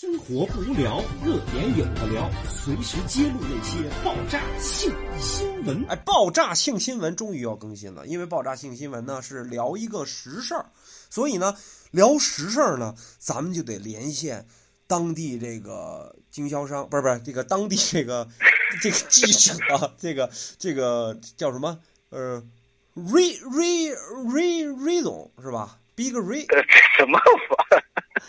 生活不无聊，热点有的聊，随时揭露那些爆炸性新闻。哎，爆炸性新闻终于要更新了，因为爆炸性新闻呢是聊一个实事儿，所以呢聊实事儿呢，咱们就得连线当地这个经销商，不是不是这个当地这个这个记者，这个这个叫什么？呃，Ray Ray Ray Ray 总是吧？Big Ray，呃，什么？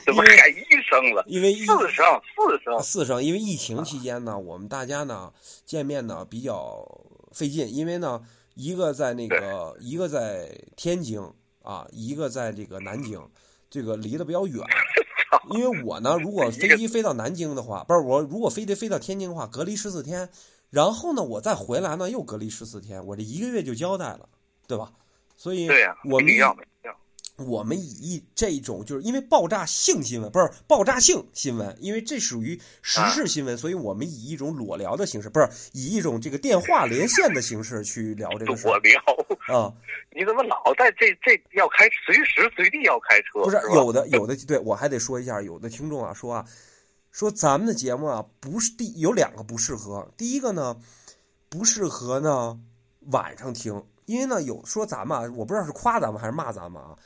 怎么改医生了？因为四声四声四声，因为疫情期间呢，我们大家呢见面呢比较费劲，因为呢一个在那个一个在天津啊，一个在这个南京，这个离得比较远。因为我呢，如果飞机飞到南京的话，不是我如果飞机飞到天津的话，隔离十四天，然后呢我再回来呢又隔离十四天，我这一个月就交代了，对吧？所以对呀、我们一样的一样。我们以这种就是因为爆炸性新闻不是爆炸性新闻，因为这属于时事新闻，所以我们以一种裸聊的形式，不是以一种这个电话连线的形式去聊这个事儿。我聊，啊。你怎么老在这这要开随时随地要开车？不是有的有的，对我还得说一下，有的听众啊说啊，说咱们的节目啊不是第有两个不适合，第一个呢不适合呢晚上听，因为呢有说咱们啊，我不知道是夸咱们还是骂咱们啊，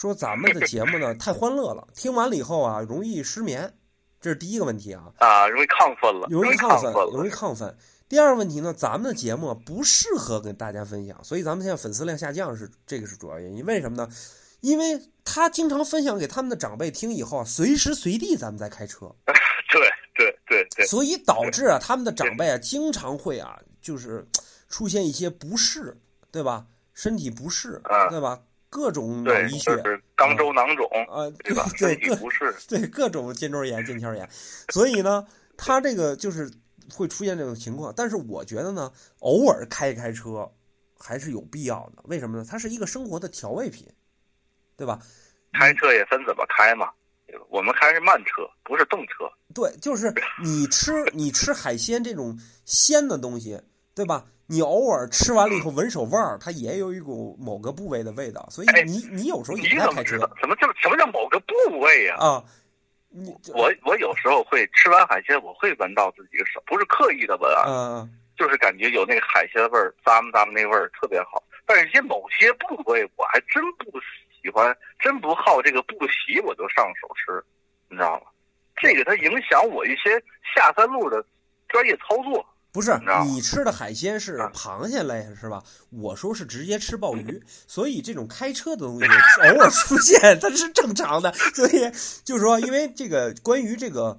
说咱们的节目呢太欢乐了，听完了以后啊容易失眠，这是第一个问题啊，啊，容易亢奋了，容易亢亢奋，容易亢奋。第二个问题呢，咱们的节目不适合跟大家分享，所以咱们现在粉丝量下降是这个是主要原因。为什么呢？因为他经常分享给他们的长辈听以后啊，随时随地咱们在开车，对对对对，所以导致啊他们的长辈啊经常会啊就是出现一些不适，对吧？身体不适，嗯对吧？各种脑对，溢血就是肛周囊肿，啊，对吧？对各不适，对各种肩周炎、腱鞘炎，所以呢，他这个就是会出现这种情况。但是我觉得呢，偶尔开开车还是有必要的。为什么呢？它是一个生活的调味品，对吧？开车也分怎么开嘛。我们开是慢车，不是动车。对，就是 你吃你吃海鲜这种鲜的东西，对吧？你偶尔吃完了以后闻手味儿，它也有一股某个部位的味道，所以哎你你有时候你也在开车怎么知道？什么叫什么叫某个部位呀、啊。你我我有时候会吃完海鲜，我会闻到自己的手，不是刻意的闻啊，嗯就是感觉有那个海鲜味儿，咂么咂么那味儿特别好。但是一些某些部位我还真不喜欢，真不好这个不喜，我就上手吃，你知道吗？这个它影响我一些下三路的专业操作。不是你吃的海鲜是啊螃蟹类是吧？我说是直接吃鲍鱼，所以这种开车的东西偶尔出现 它是正常的。所以就是说，因为这个关于这个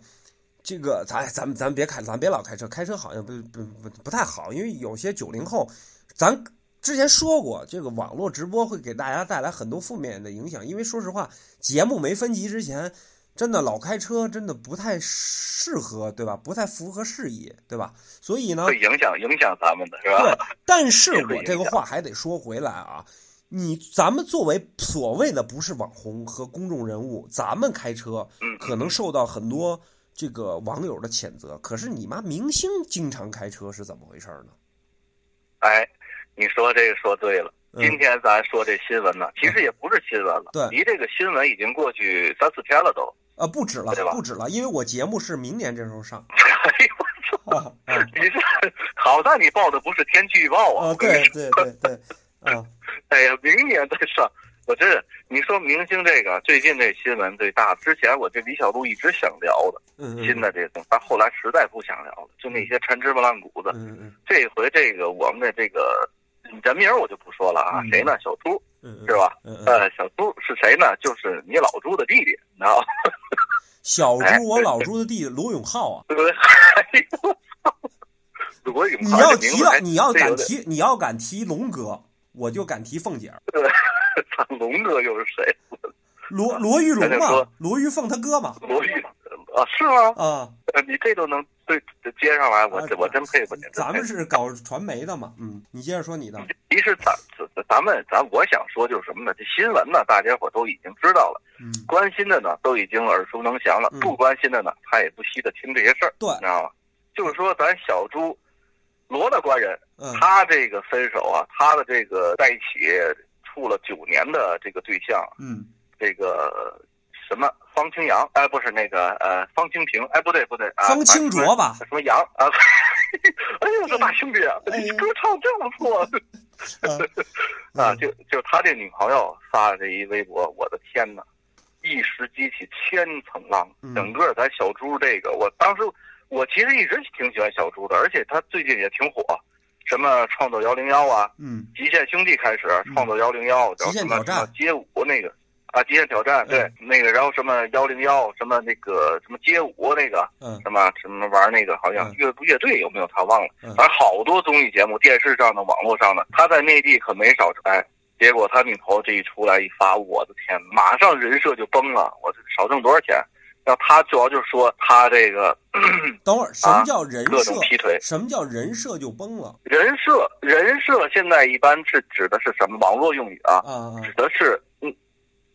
这个，咱咱们咱别开，咱别老开车，开车好像不不不不太好，因为有些九零后，咱之前说过，这个网络直播会给大家带来很多负面的影响。因为说实话，节目没分级之前。真的老开车真的不太适合，对吧？不太符合事宜，对吧？所以呢，会影响影响咱们的是吧？对，但是我这个话还得说回来啊，你咱们作为所谓的不是网红和公众人物，咱们开车嗯，可能受到很多这个网友的谴责。可是你妈明星经常开车是怎么回事呢？哎，你说这个说对了。嗯今天咱说这新闻呢，其实也不是新闻了，对离这个新闻已经过去三四天了都。啊，不止了对吧，不止了，因为我节目是明年这时候上 哎呦我操！你这好在你报的不是天气预报啊！啊，对对对对，啊，哎呀，明年再上。我真是，你说明星这个最近这新闻最大，之前我这李小璐一直想聊的嗯嗯新的这种，但后来实在不想聊了，就那些陈芝麻烂谷子。嗯嗯这回这个我们的这个人名我就不说了啊，嗯谁呢？小猪嗯嗯，是吧？呃，小朱是谁呢？就是你老朱的弟弟，你知道吗？小哎猪，我老朱的弟弟罗永浩啊。对不对？罗永浩你要提到你要敢提你要敢提龙哥，我就敢提凤姐儿。操，龙哥又是谁？罗罗玉龙嘛罗玉凤他哥嘛，罗玉啊，是吗？啊，呃你这都能对接上来，我啊我真佩服你。咱们是搞传媒的嘛，嗯，你接着说你的，其实咱咱咱们咱我想说就是什么呢？这新闻呢，大家伙都已经知道了，嗯，关心的呢都已经耳熟能详了嗯，不关心的呢，他也不稀得听这些事儿，对你知道吗？就是说，咱小猪罗大官人，嗯他这个分手啊，他的这个在一起处了九年的这个对象，嗯这个什么方清扬，哎，不是那个呃方清平，哎，不对不对，啊、方清卓卓吧？什么杨啊？哎呦，这大兄弟啊，哎你歌唱真不错。啊，就就他这女朋友发的这一微博，我的天哪，一时激起千层浪。嗯整个咱小猪这个，我当时我其实一直挺喜欢小猪的，而且他最近也挺火，什么创作幺零幺啊，嗯极限兄弟开始创作幺零幺，极限什么挑战什么街舞那个啊，极限挑战对、嗯那个，然后什么幺零幺，什么那个什么街舞那个，嗯什么什么玩那个，好像嗯乐乐队有没有他忘了，嗯反正好多综艺节目，电视上的、网络上的，他在内地可没少拍。结果他女朋友这一出来一发，我的天，马上人设就崩了，我这少挣多少钱？然后他主要就是说他这个等会儿什么叫人啊各设种？劈腿，什么叫人设就崩了人设人设现在一般是指的是什么？网络用语啊，啊啊指的是你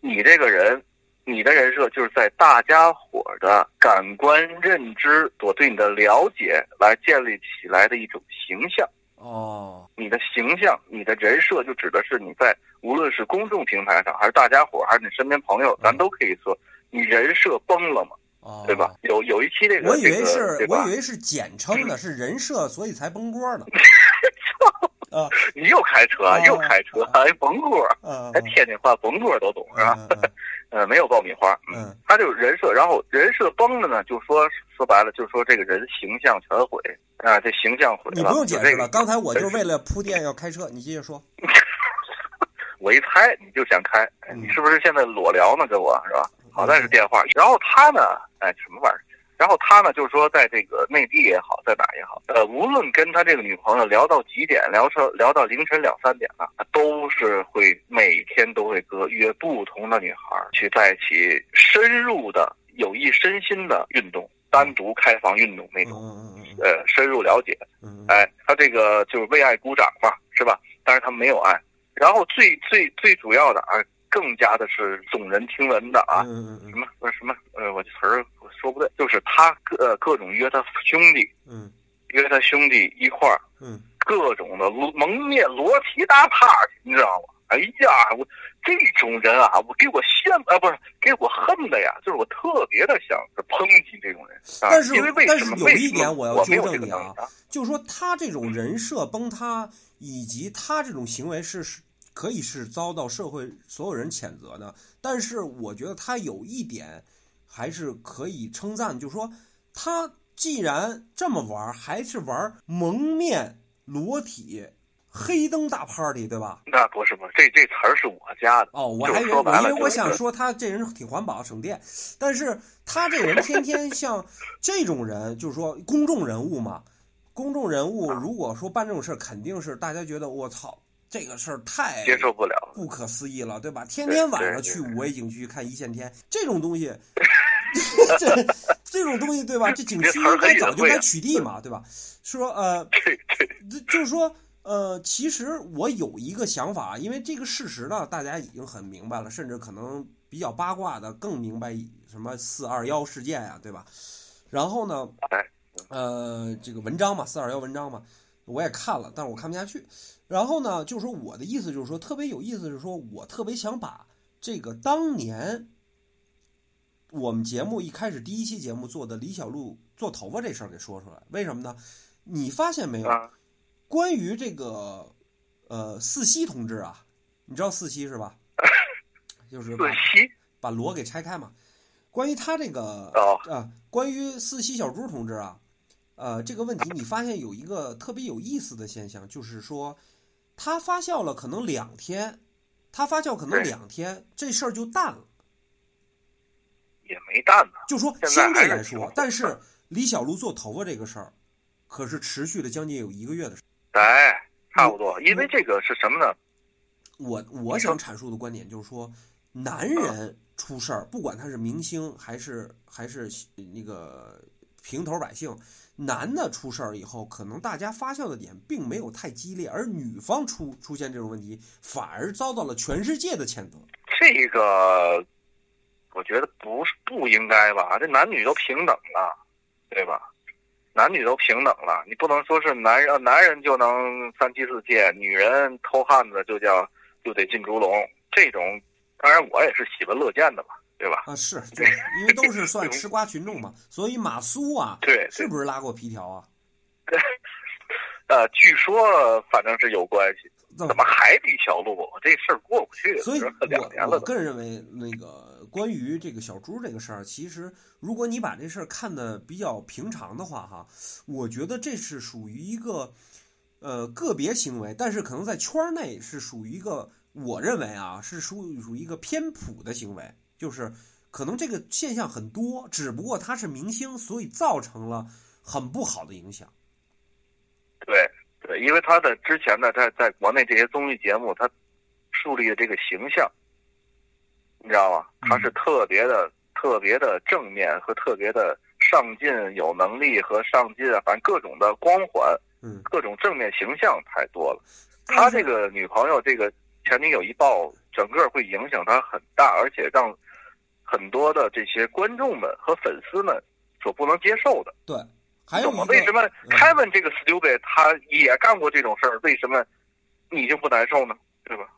你这个人，你的人设就是在大家伙儿的感官认知所对你的了解来建立起来的一种形象。哦你的形象、你的人设，就指的是你在无论是公众平台上，还是大家伙儿，还是你身边朋友，咱都可以说你人设崩了嘛，哦，对吧？？有有一期这个，我以为这个是我以为是简称的，是人设，所以才崩锅呢。啊 你又开车，啊又开车，还甭锅，啊还天津话甭锅都懂是吧？呃，没有爆米花，嗯他就人设，然后人设崩了呢，就说说白了，就说这个人形象全毁啊，这形象毁了。你不用解释这个刚才我就是为了铺垫要开车，你接着说。我一猜你就想开，你是不是现在裸聊呢？跟我是吧？好在是电话。然后他呢，哎，什么玩意儿？然后他呢，就是说，在这个内地也好，在哪也好，呃，无论跟他这个女朋友聊到几点，聊到聊到凌晨两三点了，他都是会每天都会跟约不同的女孩去在一起深入的有益身心的运动，单独开房运动那嗯种，呃，深入了解。哎，他这个就是为爱鼓掌嘛，是吧？但是他没有爱。然后最最最主要的啊，更加的是耸人听闻的啊，什么什么呃，我这词儿我说不对，就是他各呃各种约他兄弟，嗯约他兄弟一块儿，嗯各种的蒙面裸体大 party，你知道吗？哎呀，我这种人啊，我给我羡慕啊，不是给我恨的呀，就是我特别的想抨击这种人。啊、但是因为为什么？但是有一点我要纠正你啊？就是说他这种人设崩塌，以及他这种行为是是可以是遭到社会所有人谴责的。但是我觉得他有一点还是可以称赞，就是说他既然这么玩，还是玩蒙面裸体黑灯大 party，对吧？那不是不是，这这词儿是我加的。哦，我还以为因为我想说他这人挺环保省电，但是他这人天天 像这种人，就是说公众人物嘛，公众人物如果说办这种事儿，肯定是大家觉得我操这个事儿太接受不了。不可思议了，对吧？天天晚上去五 A 景区看一线天，这种东西，这这种东西对吧？这景区应该早就该取缔嘛，对吧？说呃，这这这就是说，呃，其实我有一个想法，因为这个事实呢，大家已经很明白了，甚至可能比较八卦的更明白什么四二幺事件呀、对吧？然后呢哎，呃，这个文章嘛，四二幺文章嘛，我也看了，但是我看不下去。然后呢，就是说我的意思就是说，特别有意思是说，我特别想把这个当年我们节目一开始第一期节目做的李小璐做头发这事儿给说出来。为什么呢？你发现没有？啊，关于这个呃四喜同志啊，你知道四喜是吧？就是把把锣给拆开嘛。关于他这个哦啊，关于四喜小猪同志啊，呃，这个问题你发现有一个特别有意思的现象，就是说他发酵了可能两天，他发酵可能两天，这事儿就淡了。也没淡呢。就说相对来说但是李小璐做头发这个事儿，可是持续了将近有一个月的时哎，差不多，因为这个是什么呢？我我想阐述的观点就是说，男人出事儿，不管他是明星还是还是那个平头百姓，男的出事儿以后，可能大家发酵的点并没有太激烈，而女方出出现这种问题，反而遭到了全世界的谴责。这个我觉得不是不应该吧？这男女都平等了，对吧？男女都平等了，你不能说是男人男人就能三妻四妾，女人偷汉子就叫就得进猪笼。这种当然我也是喜闻乐见的吧，对吧？啊，是，对，因为都是算吃瓜群众嘛，所以马苏啊，对，是不是拉过皮条啊？呃，据说反正是有关系。怎么海底小路这事儿过不去？所以，我我个人认为，那个关于这个小猪这个事儿，其实如果你把这事儿看的比较平常的话，哈，我觉得这是属于一个呃个别行为，但是可能在圈内是属于一个，我认为啊是属于属于一个偏普的行为，就是可能这个现象很多，只不过他是明星，所以造成了很不好的影响。对。对，因为他的之前呢，在在国内这些综艺节目，他树立的这个形象，你知道吗？他是特别的、特别的正面和特别的上进、有能力和上进啊，反正各种的光环，嗯，各种正面形象太多了。他这个女朋友，这个前女友一爆，整个会影响他很大，而且让很多的这些观众们和粉丝们所不能接受的。对。还有为什么凯文这个 stupid 他也干过这种事儿？为什么你就不难受呢？对吧？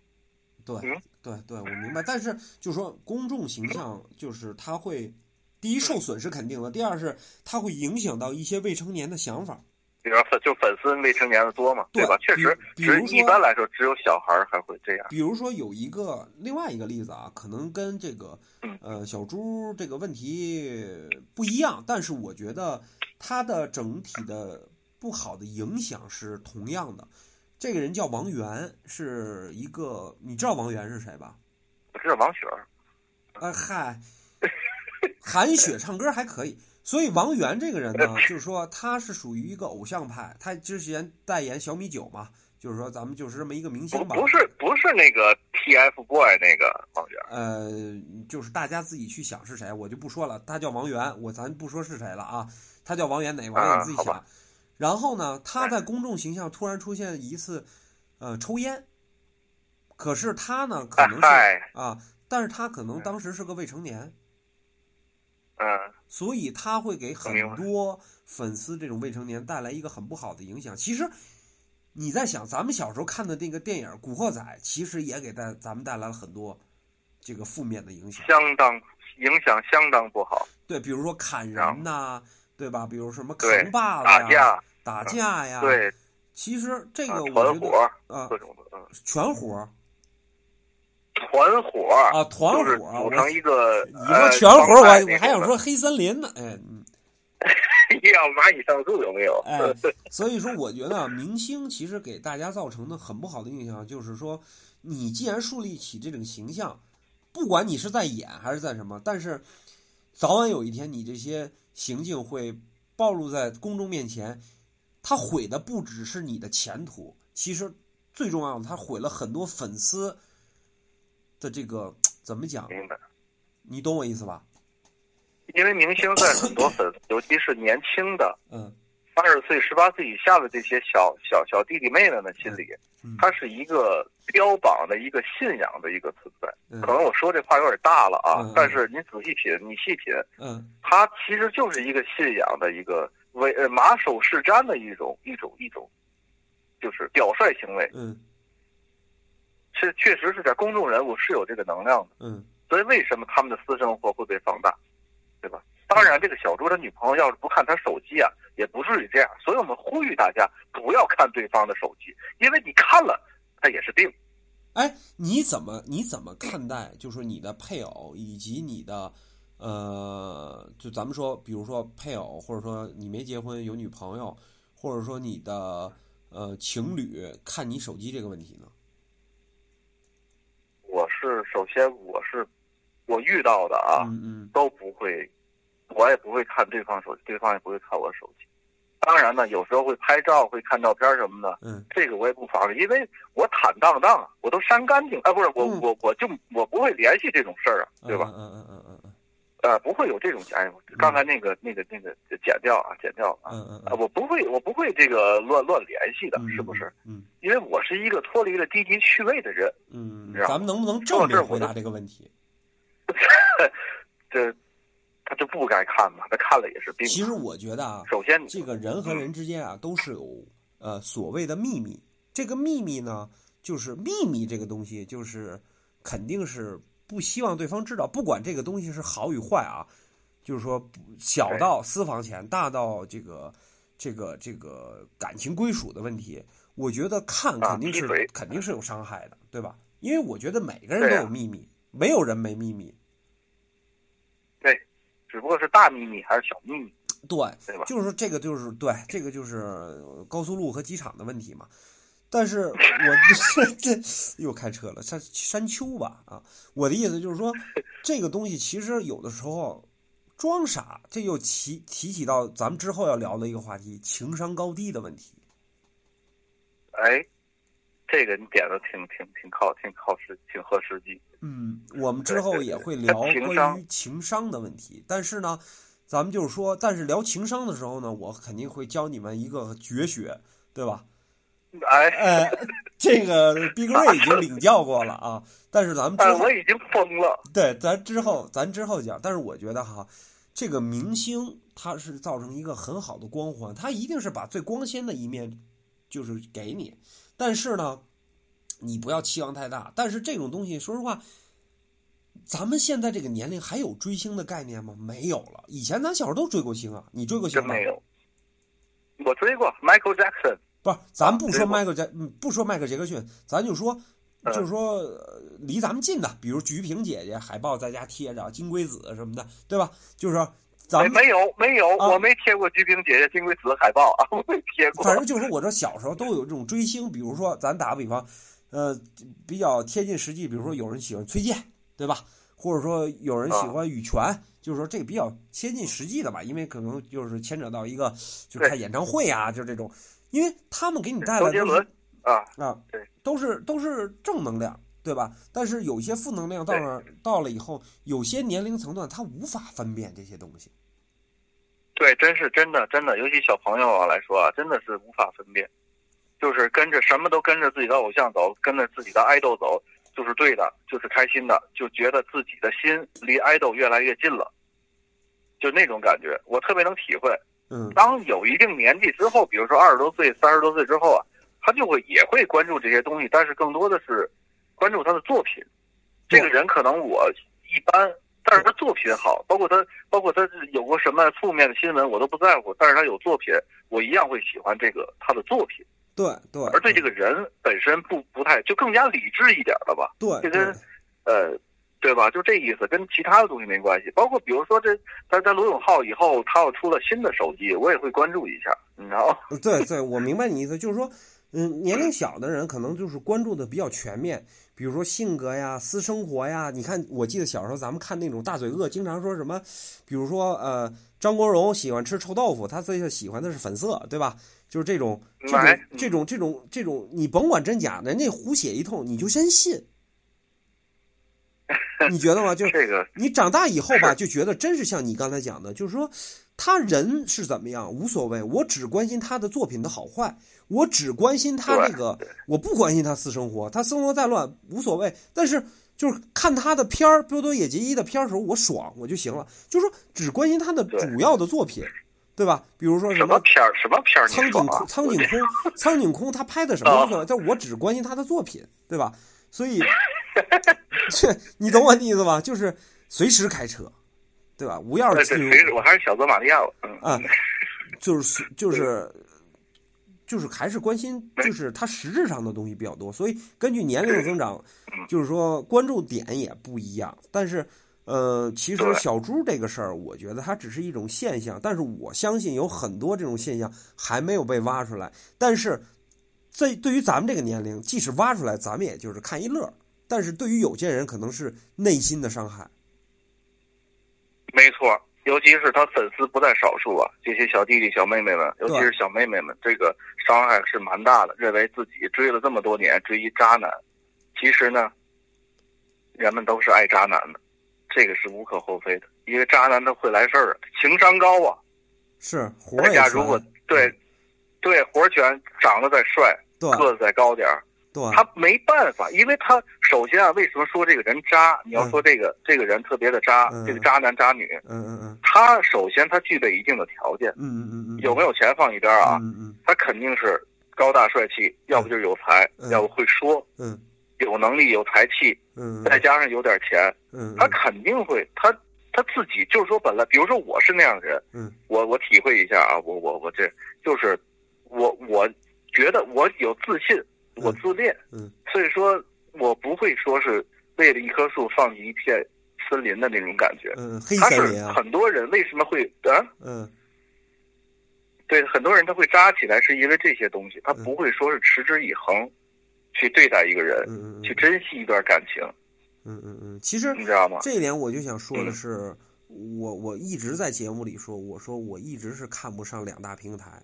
对，对对，我明白。但是就说公众形象，就是他会第一受损是肯定的，第二是他会影响到一些未成年的想法。比如粉就粉丝未成年的多嘛，对吧？确实，比如说一般来说只有小孩还会这样。比如说有一个另外一个例子啊，可能跟这个呃小猪这个问题不一样，但是我觉得。它的整体的不好的影响是同样的。这个人叫王源，是一个你知道王源是谁吧？我知道王雪儿。啊嗨，韩雪唱歌还可以。所以王源这个人呢，就是说他是属于一个偶像派。他之前代言小米酒嘛，就是说咱们就是这么一个明星吧。不是不是那个 TFBOY 那个王源。呃，就是大家自己去想是谁，我就不说了。他叫王源，我咱不说是谁了啊。他叫王源，哪王源你自己想。然后呢，他在公众形象突然出现一次，呃，抽烟。可是他呢，可能是啊，但是他可能当时是个未成年。嗯。所以他会给很多粉丝这种未成年带来一个很不好的影响。其实你在想，咱们小时候看的那个电影《古惑仔》，其实也给带咱们带来了很多这个负面的影响。相当影响相当不好。对，比如说砍人呐。对吧？比如什么扛把子呀、打架呀，对，其实这个我觉得啊，各种的，全活团伙啊，团伙组成一个。你说全活我我还想说黑森林呢，哎，要蚂蚁上树有没有？哎，所以说我觉得明星其实给大家造成的很不好的印象，就是说，你既然树立起这种形象，不管你是在演还是在什么，但是早晚有一天你这些。行径会暴露在公众面前，他毁的不只是你的前途，其实最重要的，他毁了很多粉丝的这个怎么讲？明白？你懂我意思吧？因为明星在很多粉，尤其是年轻的，嗯，二十岁、十八岁以下的这些小小小弟弟妹妹们心里，他是一个标榜的一个信仰的一个存在。可能我说这话有点大了啊，但是你仔细品，你细品，嗯，他其实就是一个信仰的一个为呃马首是瞻的一种一种一种，就是表率行为。嗯，是确实是在公众人物是有这个能量的。嗯，所以为什么他们的私生活会被放大，对吧？当然，这个小猪的女朋友要是不看他手机啊，也不至于这样。所以我们呼吁大家不要看对方的手机，因为你看了，他也是病。哎，你怎么你怎么看待？就是你的配偶以及你的，呃，就咱们说，比如说配偶，或者说你没结婚有女朋友，或者说你的呃情侣看你手机这个问题呢？我是首先我是我遇到的啊，嗯嗯，都不会，我也不会看对方手机，对方也不会看我手机。当然呢，有时候会拍照，会看照片什么的。嗯，这个我也不防着，因为我坦荡荡啊，我都删干净啊，不是我我我就我不会联系这种事儿啊，对吧？嗯嗯嗯。呃，不会有这种哎，刚才那个那个那个剪掉啊，剪掉啊。嗯嗯啊，我不会，我不会这个乱乱联系的，是不是？嗯。因为我是一个脱离了低级趣味的人。嗯。咱们能不能正面回答这个问题？这。他就不该看嘛，他看了也是病。其实我觉得啊，首先这个人和人之间啊，都是有呃所谓的秘密。这个秘密呢，就是秘密这个东西，就是肯定是不希望对方知道，不管这个东西是好与坏啊，就是说小到私房钱，大到这个这个这个感情归属的问题，我觉得看肯定是、啊肯定是有伤害的，对吧？因为我觉得每个人都有秘密，没有人没秘密。对，只不过是大秘密还是小秘密，对，对吧？就是说这个就是对，这个就是高速路和机场的问题嘛。但是我这 这又开车了，山山丘吧啊！我的意思就是说，这个东西其实有的时候装傻，这又提提起到咱们之后要聊的一个话题——情商高低的问题。哎，这个你点的挺挺挺靠挺靠实挺合实际。嗯，我们之后也会聊关于情商的问题，但是呢，咱们就是说，但是聊情商的时候呢，我肯定会教你们一个绝学，对吧？哎，哎，这个毕格瑞已经领教过了啊，但是咱们之哎，后我已经疯了。对，咱之后咱之后讲。但是我觉得哈，这个明星他是造成一个很好的光环，他一定是把最光鲜的一面就是给你，但是呢，你不要期望太大。但是这种东西，说实话，咱们现在这个年龄还有追星的概念吗？没有了。以前咱小时候都追过星啊，你追过星吗？真没有。我追过 Michael Jackson，不是，咱不说迈克杰，嗯不说迈克杰克逊，咱就说，嗯就是说呃离咱们近的，比如菊萍姐姐海报在家贴着，金龟子什么的，对吧？就是说，咱没有没有，啊我没贴过菊萍姐姐金龟子海报啊，我没贴过。反正就是说，我这小时候都有这种追星，比如说咱打个比方，呃，比较贴近实际，比如说有人喜欢崔健，对吧？或者说有人喜欢羽泉，就是说这个比较贴近实际的吧，因为可能就是牵扯到一个就是对开演唱会啊，就这种，因为他们给你带来的周杰伦啊，啊，对，都是都是正能量，对吧？但是有些负能量到对那到了以后，有些年龄层段他无法分辨这些东西。对，真是真的真的，尤其小朋友啊来说啊，真的是无法分辨，就是跟着什么都跟着自己的偶像走，跟着自己的爱豆走，就是对的，就是开心的，就觉得自己的心离爱豆越来越近了，就那种感觉，我特别能体会。嗯，当有一定年纪之后，比如说二十多岁、三十多岁之后啊，他就会也会关注这些东西，但是更多的是关注他的作品。这个人可能我一般，但是他作品好，包括他，包括他有过什么负面的新闻，我都不在乎。但是他有作品，我一样会喜欢这个他的作品，对对，而对这个人本身不不太，就更加理智一点了吧。对这跟呃，对吧？就这意思，跟其他的东西没关系。包括比如说这，在在罗永浩以后，他又出了新的手机，我也会关注一下，你知道吗？对对，我明白你意思，就是说，嗯，年龄小的人可能就是关注的比较全面，比如说性格呀、私生活呀。你看，我记得小时候咱们看那种大嘴鳄，经常说什么，比如说呃，张国荣喜欢吃臭豆腐，他最喜欢的是粉色，对吧？就是这种这哎种这种这种这种，你甭管真假，人家胡写一通，你就先信。你觉得吗？就是 这个你长大以后吧，就觉得真是像你刚才讲的，就是说，他人是怎么样无所谓，我只关心他的作品的好坏，我只关心他对那个，我不关心他私生活，他生活再乱无所谓，但是就是看他的片儿，波多野结衣的片儿的时候，我爽我就行了，就是说只关心他的主要的作品，对吧？比如说什什么。片儿？什么片儿？苍井？苍井空，苍井空，他拍的什么无所谓，但我只关心他的作品，对吧？所以，这 你懂我的意思吧？就是随时开车，对吧？无钥匙进入我还是小泽玛利亚了。嗯啊，就是就是就是还是关心，就是他实质上的东西比较多，所以根据年龄的增长，就是说关注点也不一样。但是，呃，其实小猪这个事儿，我觉得它只是一种现象，但是我相信有很多这种现象还没有被挖出来。但是，在对于咱们这个年龄，即使挖出来，咱们也就是看一乐儿。但是对于有些人，可能是内心的伤害。没错，尤其是他粉丝不在少数啊，这些小弟弟、小妹妹们，尤其是小妹妹们，这个伤害是蛮大的。认为自己追了这么多年，追一渣男，其实呢，人们都是爱渣男的，这个是无可厚非的。因为渣男他会来事儿，情商高啊。是活家如果对对活儿全，长得再帅，个子再高点儿，对。他没办法，因为他首先啊，为什么说这个人渣？你要说这个、这个人特别的渣，嗯。这个渣男渣女，嗯嗯嗯。他首先他具备一定的条件，嗯嗯嗯嗯，有没有钱放一边啊？嗯嗯他肯定是高大帅气，要不就是有才，嗯。要不会说，嗯。有能力、有才气，嗯再加上有点钱，嗯。他肯定会，他他自己就是说，本来比如说我是那样的人，嗯。我我体会一下啊，我我我这就是我我觉得我有自信，我自恋，嗯所以说我不会说是为了一棵树放弃一片森林的那种感觉。嗯，黑他是森林啊，很多人为什么会啊？嗯对，很多人他会扎起来，是因为这些东西，他嗯不会说是持之以恒去对待一个人，嗯嗯去珍惜一段感情，嗯嗯嗯，其实你知道吗？这一点我就想说的嗯是，我我一直在节目里说，我说我一直是看不上两大平台，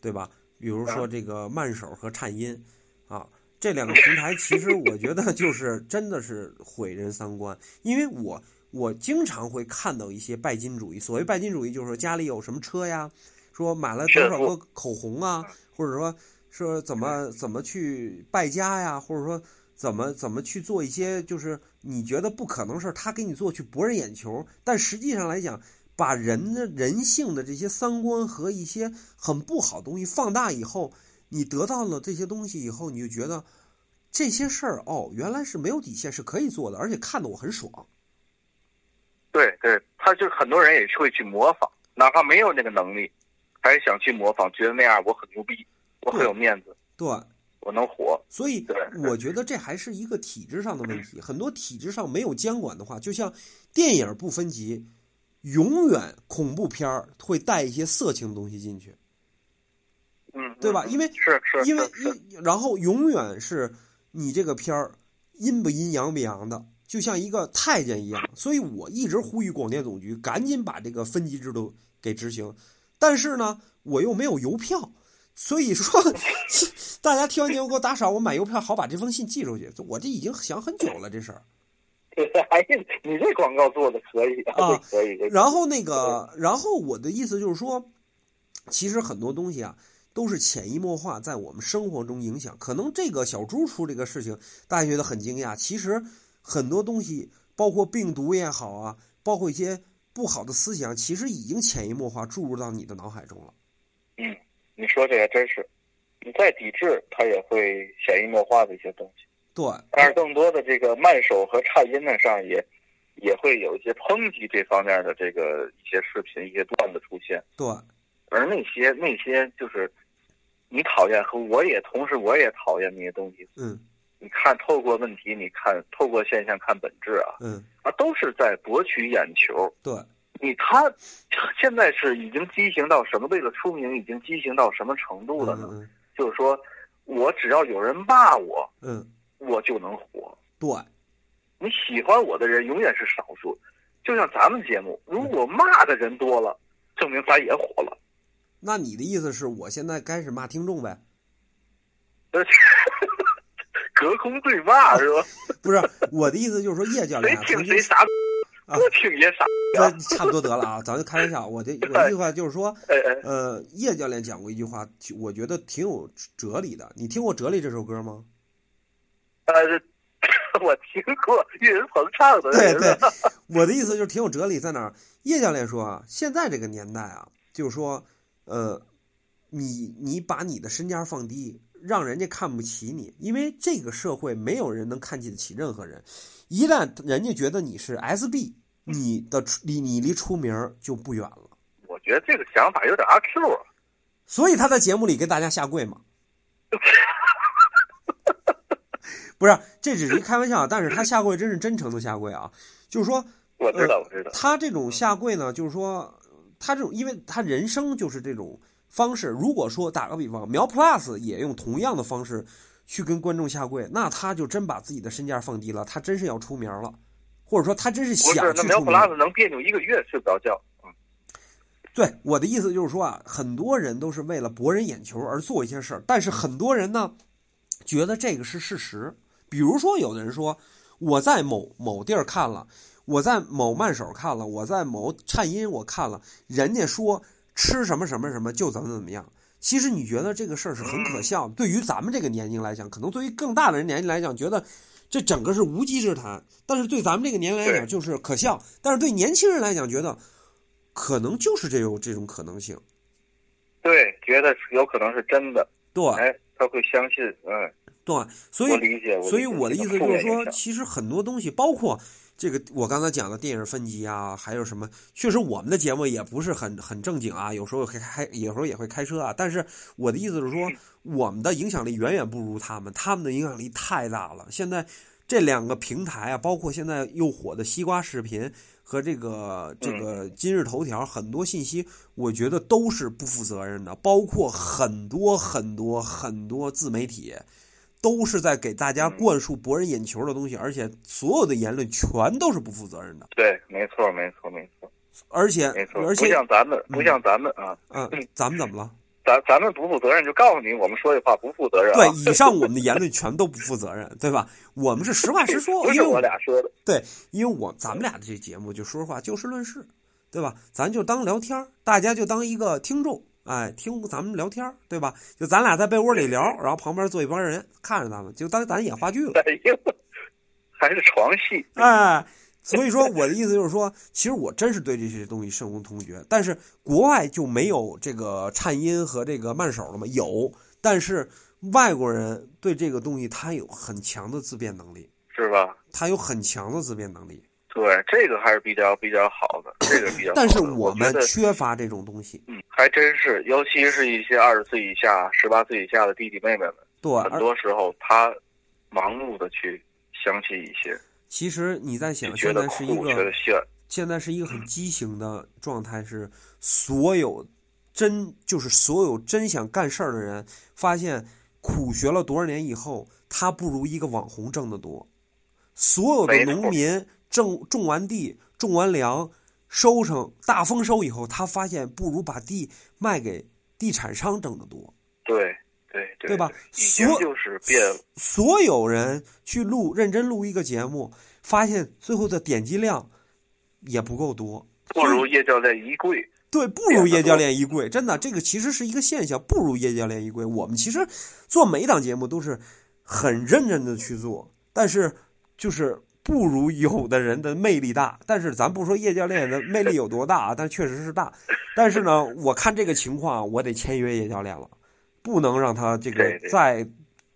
对吧？比如说嗯这个慢手和颤音，啊，这两个平台其实我觉得就是真的是毁人三观，因为我我经常会看到一些拜金主义，所谓拜金主义就是说家里有什么车呀，说买了多少个口红啊，或者说说怎么怎么去败家呀，或者说怎么怎么去做一些就是你觉得不可能事儿，他给你做去博人眼球，但实际上来讲，把人的人性的这些三观和一些很不好的东西放大以后，你得到了这些东西以后，你就觉得这些事儿哦，原来是没有底线，是可以做的，而且看得我很爽。对对，他就很多人也会去模仿，哪怕没有那个能力，还是想去模仿，觉得那样我很牛逼，我很有面子，对，我能活。所以我觉得这还是一个体制上的问题。很多体制上没有监管的话，就像电影不分级，永远恐怖片儿会带一些色情的东西进去，嗯，对吧？嗯因为是是因为因然后永远是你这个片儿阴不阴阳不阳的，就像一个太监一样。所以我一直呼吁广电总局赶紧把这个分级制度给执行，但是呢，我又没有邮票。所以说 大家听完节目给我打赏，我买邮票好把这封信寄出去。我这已经想很久了，这事儿。哎，你这广告做的可以啊可以。然后那个，然后我的意思就是说，其实很多东西啊，都是潜移默化在我们生活中影响。可能这个小猪出这个事情，大家觉得很惊讶，其实很多东西，包括病毒也好啊，包括一些不好的思想，其实已经潜移默化注入到你的脑海中了。嗯，你说这个真是，你再抵制，它也会潜移默化的一些东西。对，但是更多的这个慢手和颤音呢上也也会有一些抨击这方面的这个一些视频、一些段子出现。对，而那些那些就是你讨厌和我也同时我也讨厌那些东西。嗯你看，透过问题，你看透过现象看本质啊，嗯，啊，都是在博取眼球。对，你他现在是已经畸形到什么？为了出名，已经畸形到什么程度了呢？嗯就是说，我只要有人骂我，嗯，我就能火。对，你喜欢我的人永远是少数，就像咱们节目，如果骂的人多了，证明咱也火了。那你的意思是我现在开始骂听众呗？呃，隔空对骂 是吧？不是，我的意思就是说，叶教练啊曾经听谁傻，啊我听也傻。这差不多得了啊，咱就开玩笑。我的我的意思话就是说，呃，叶教练讲过一句话，我觉得挺有哲理的。你听过《哲理》这首歌吗？呃，我听过岳云鹏唱的。对对，我的意思就是挺有哲理，在哪儿？叶教练说啊，现在这个年代啊，就是说，呃，你你把你的身价放低，让人家看不起你，因为这个社会没有人能看得起任何人。一旦人家觉得你是 SB，你的出离你离出名就不远了。我觉得这个想法有点阿 Q 啊。所以他在节目里跟大家下跪嘛。不是，这只是一开玩笑，但是他下跪真是真诚的下跪啊，就是说，我知道，我知道。他这种下跪呢，就是说，他这种，因为他人生就是这种方式。如果说打个比方，苗 Plus 也用同样的方式去跟观众下跪，那他就真把自己的身价放低了，他真是要出名了，或者说他真是不是，那苗想去出名。plus 能别扭一个月睡不着觉。嗯对我的意思就是说啊，很多人都是为了博人眼球而做一些事儿，但是很多人呢，觉得这个是事实。比如说，有的人说我在某某地儿看了，我在某慢手看了，我在某颤音我看了，人家说吃什么什么什么就怎么怎么样。其实你觉得这个事儿是很可笑的，对于咱们这个年龄来讲，可能对于更大的人年龄来讲，觉得这整个是无稽之谈；但是对咱们这个年龄来讲，就是可笑；但是对年轻人来讲，觉得可能就是这有这种可能性。对，觉得有可能是真的。对，哎，他会相信，嗯，对，所以我理解，所以我的意思就是说，其其实很多东西，包括这个我刚才讲的电影分级啊，还有什么，确实我们的节目也不是很很正经啊，有时候会开，有时候也会开车啊。但是我的意思是说，我们的影响力远远不如他们，他们的影响力太大了。现在这两个平台啊，包括现在又火的西瓜视频和这个这个今日头条，很多信息我觉得都是不负责任的，包括很多很多很多自媒体。都是在给大家灌输博人眼球的东西，而且所有的言论全都是不负责任的。对，没错，没错，没错。而且，没错，而且不像咱们，不像咱们啊。嗯，咱们怎么了？咱咱们不负责任，就告诉你，我们说这话不负责任。对，以上我们的言论全都不负责任，对吧？我们是实话实说，不是我俩说的。对，因为我咱们俩的这节目就说实话，就事论事，对吧？咱就当聊天，大家就当一个听众。哎，听咱们聊天对吧？就咱俩在被窝里聊，然后旁边坐一帮人看着咱们，就当咱演话剧了。还是床戏。哎，所以说我的意思就是说，其实我真是对这些东西深恶痛绝。但是国外就没有这个颤音和这个慢手了吗？有，但是外国人对这个东西他有很强的自辩能力，是吧？他有很强的自辩能力。对，这个还是比较比较好的，这个比较。但是我们缺乏这种东西。嗯，还真是，尤其是一些二十岁以下、十八岁以下的弟弟妹妹们，对，很多时候他盲目的去相信一些。其实你在想，现在是一个现在是一个很畸形的状态，是所有真就是所有真想干事儿的人，发现苦学了多少年以后，他不如一个网红挣得多。所有的农民。种种完地，种完粮，收成大丰收以后，他发现不如把地卖给地产商挣得多。对吧？所就是变所有人去录认真录一个节目，发现最后的点击量也不够多，不如叶教练一贵。对，不如叶教练一贵，真的，这个其实是一个现象，不如叶教练一贵。我们其实做每一档节目都是很认真的去做，但是就是。不如有的人的魅力大，但是咱不说叶教练的魅力有多大啊，但确实是大。但是呢，我看这个情况，我得签约叶教练了，不能让他这个再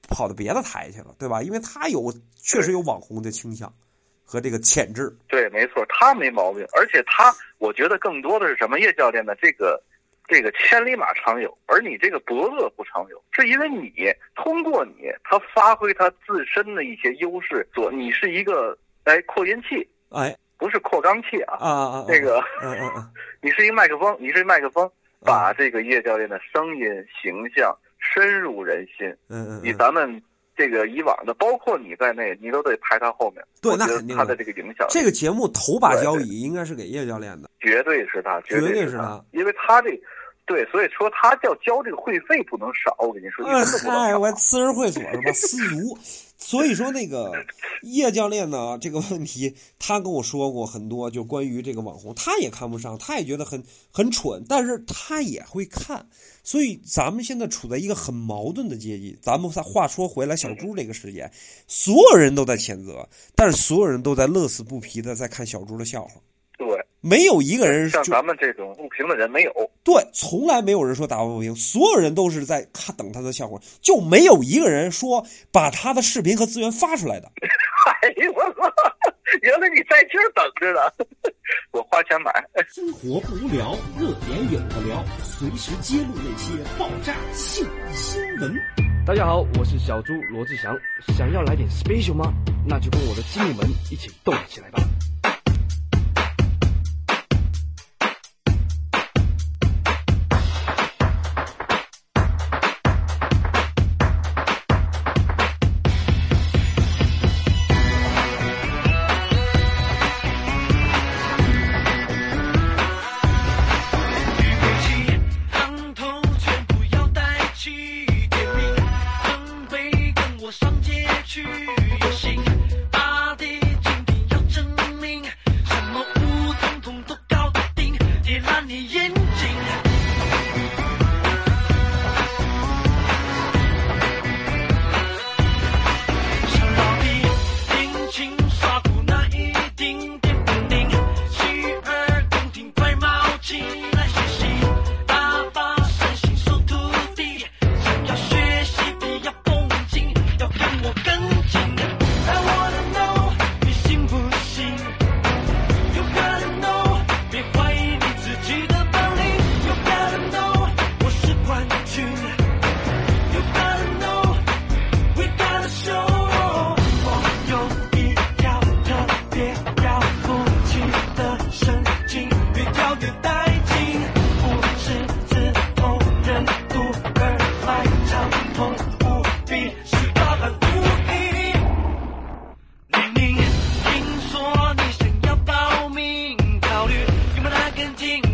跑到别的台去了，对吧？因为他有确实有网红的倾向和这个潜质。对，没错，他没毛病。而且他，我觉得更多的是什么？叶教练的这个。这个千里马常有，而你这个伯乐不常有，是因为你通过你，他发挥他自身的一些优势，做你是一个哎扩音器，哎，不是扩肛器啊啊啊，那个，嗯嗯嗯，你是一麦克风，你是麦克风，把这个叶教练的声音形象深入人心，嗯嗯，以咱们。这个以往的，包括你在内，你都得排他后面。对，那肯定他的这个影响。这个节目头把交椅应该是给叶教练的，绝对是他，绝对是他，因为他这，对，所以说他要交这个会费不能少。我跟你说，嗨，我私人会所是吧？私塾。所以说，那个叶教练呢，这个问题他跟我说过很多，就关于这个网红，他也看不上，他也觉得很很蠢，但是他也会看。所以咱们现在处在一个很矛盾的阶级。咱们话说回来，小猪这个事件，所有人都在谴责，但是所有人都在乐此不疲的在看小猪的笑话。对，没有一个人像咱们这种不平的人没有。对，从来没有人说打抱不平，所有人都是在看等他的笑话，就没有一个人说把他的视频和资源发出来的。哎呦我操！原来你在这儿等着呢，我花钱买。生活不无聊，热点有的聊，随时揭露那些爆炸性新闻。大家好，我是小猪罗志祥，想要来点 special 吗？那就跟我的经理们一起动起来吧。hunting